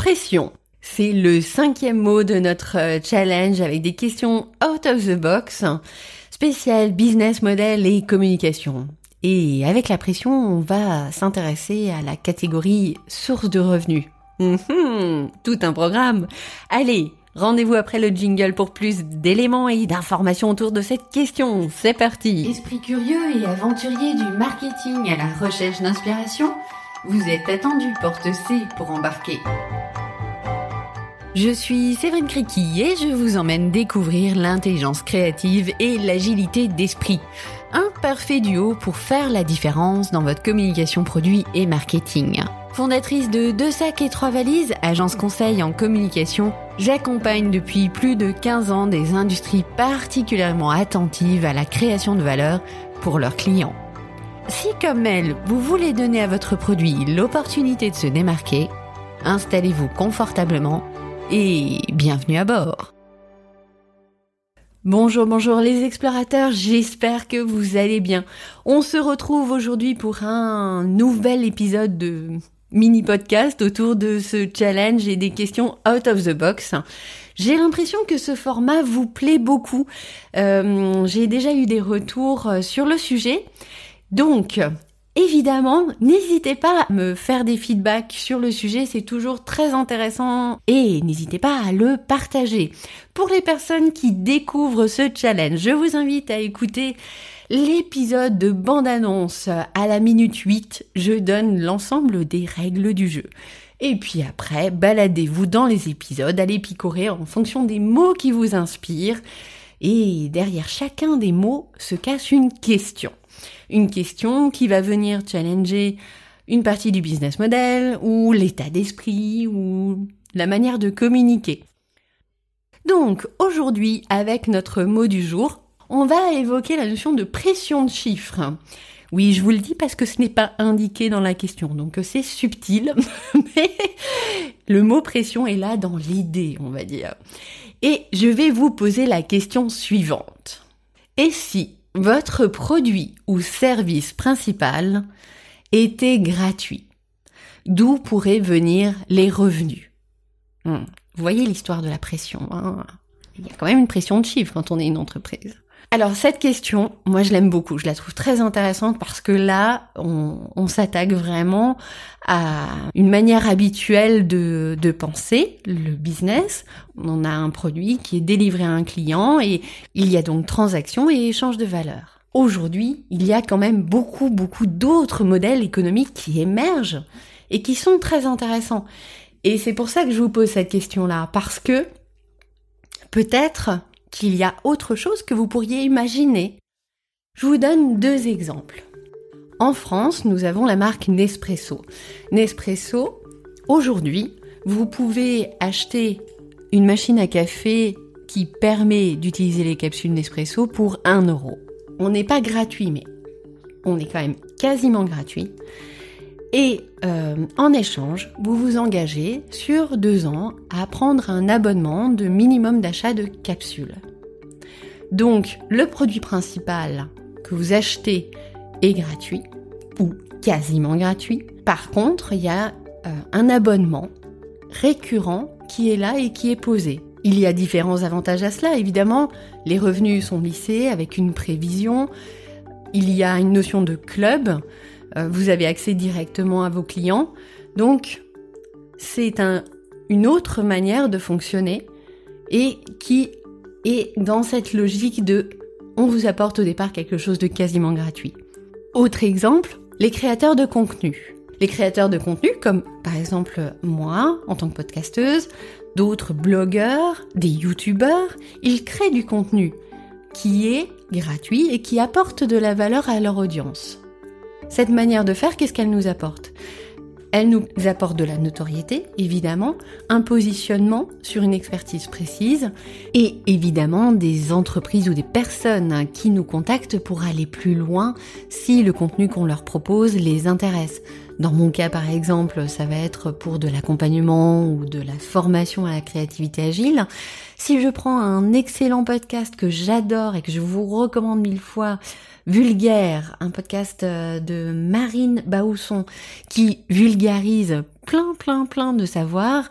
Pression. C'est le cinquième mot de notre euh, challenge avec des questions out of the box, spécial business model et communication. Et avec la pression, on va s'intéresser à la catégorie source de revenus. Mhm, tout un programme. Allez, rendez-vous après le jingle pour plus d'éléments et d'informations autour de cette question. C'est parti. Esprit curieux et aventurier du marketing à la recherche d'inspiration, vous êtes attendu porte C pour embarquer. Je suis Séverine Criqui et je vous emmène découvrir l'intelligence créative et l'agilité d'esprit. Un parfait duo pour faire la différence dans votre communication produit et marketing. Fondatrice de Deux sacs et trois valises, agence conseil en communication, j'accompagne depuis plus de 15 ans des industries particulièrement attentives à la création de valeur pour leurs clients. Si comme elle, vous voulez donner à votre produit l'opportunité de se démarquer, installez-vous confortablement et bienvenue à bord. Bonjour, bonjour les explorateurs, j'espère que vous allez bien. On se retrouve aujourd'hui pour un nouvel épisode de mini podcast autour de ce challenge et des questions out of the box. J'ai l'impression que ce format vous plaît beaucoup. Euh, J'ai déjà eu des retours sur le sujet. Donc, Évidemment, n'hésitez pas à me faire des feedbacks sur le sujet, c'est toujours très intéressant et n'hésitez pas à le partager. Pour les personnes qui découvrent ce challenge, je vous invite à écouter l'épisode de bande-annonce à la minute 8. Je donne l'ensemble des règles du jeu. Et puis après, baladez-vous dans les épisodes, allez picorer en fonction des mots qui vous inspirent. Et derrière chacun des mots se cache une question une question qui va venir challenger une partie du business model ou l'état d'esprit ou la manière de communiquer. Donc aujourd'hui, avec notre mot du jour, on va évoquer la notion de pression de chiffres. Oui, je vous le dis parce que ce n'est pas indiqué dans la question, donc c'est subtil, mais le mot pression est là dans l'idée, on va dire. Et je vais vous poser la question suivante. Et si votre produit ou service principal était gratuit. D'où pourraient venir les revenus? Hmm. Vous voyez l'histoire de la pression. Hein Il y a quand même une pression de chiffres quand on est une entreprise. Alors cette question, moi je l'aime beaucoup, je la trouve très intéressante parce que là, on, s'attaque vraiment à une manière habituelle de, de penser le business. On a un produit qui est délivré à un client et il y a donc transaction et échange de valeur. Aujourd'hui, il y a quand même beaucoup, beaucoup d'autres modèles économiques qui émergent et qui sont très intéressants. Et c'est pour ça que je vous pose cette question-là, parce que peut-être qu'il y a autre chose que vous pourriez imaginer. Je vous donne deux exemples. En France, nous avons la marque Nespresso. Nespresso, aujourd'hui, vous pouvez acheter une machine à café qui permet d'utiliser les capsules Nespresso pour 1 euro. On n'est pas gratuit, mais on est quand même quasiment gratuit. Et euh, en échange, vous vous engagez sur deux ans à prendre un abonnement de minimum d'achat de capsules. Donc le produit principal que vous achetez est gratuit ou quasiment gratuit. Par contre, il y a euh, un abonnement récurrent qui est là et qui est posé. Il y a différents avantages à cela, évidemment. Les revenus sont lissés avec une prévision. Il y a une notion de club. Euh, vous avez accès directement à vos clients. Donc, c'est une autre manière de fonctionner et qui est dans cette logique de on vous apporte au départ quelque chose de quasiment gratuit. Autre exemple, les créateurs de contenu. Les créateurs de contenu, comme par exemple moi en tant que podcasteuse, d'autres blogueurs, des youtubeurs, ils créent du contenu qui est gratuit et qui apporte de la valeur à leur audience. Cette manière de faire, qu'est-ce qu'elle nous apporte? Elle nous apporte de la notoriété, évidemment, un positionnement sur une expertise précise et évidemment des entreprises ou des personnes qui nous contactent pour aller plus loin si le contenu qu'on leur propose les intéresse. Dans mon cas par exemple, ça va être pour de l'accompagnement ou de la formation à la créativité agile. Si je prends un excellent podcast que j'adore et que je vous recommande mille fois, Vulgaire, un podcast euh, de Marine Bausson qui vulgarise plein plein plein de savoirs,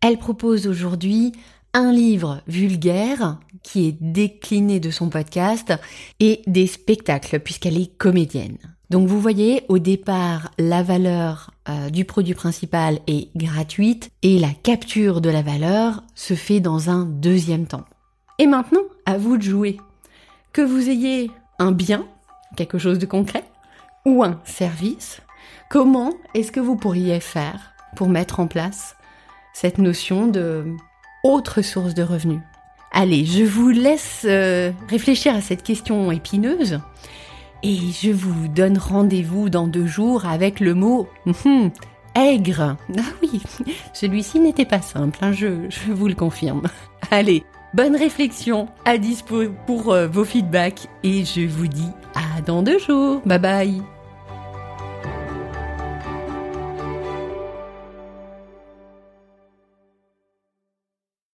elle propose aujourd'hui un livre vulgaire qui est décliné de son podcast et des spectacles puisqu'elle est comédienne. Donc vous voyez, au départ, la valeur euh, du produit principal est gratuite et la capture de la valeur se fait dans un deuxième temps. Et maintenant, à vous de jouer. Que vous ayez un bien, quelque chose de concret, ou un service, comment est-ce que vous pourriez faire pour mettre en place cette notion de autre source de revenus Allez, je vous laisse euh, réfléchir à cette question épineuse et je vous donne rendez-vous dans deux jours avec le mot hum, aigre. Ah oui, celui-ci n'était pas simple, hein, je, je, vous le confirme. Allez, bonne réflexion, à dispo pour euh, vos feedbacks et je vous dis à dans deux jours. Bye bye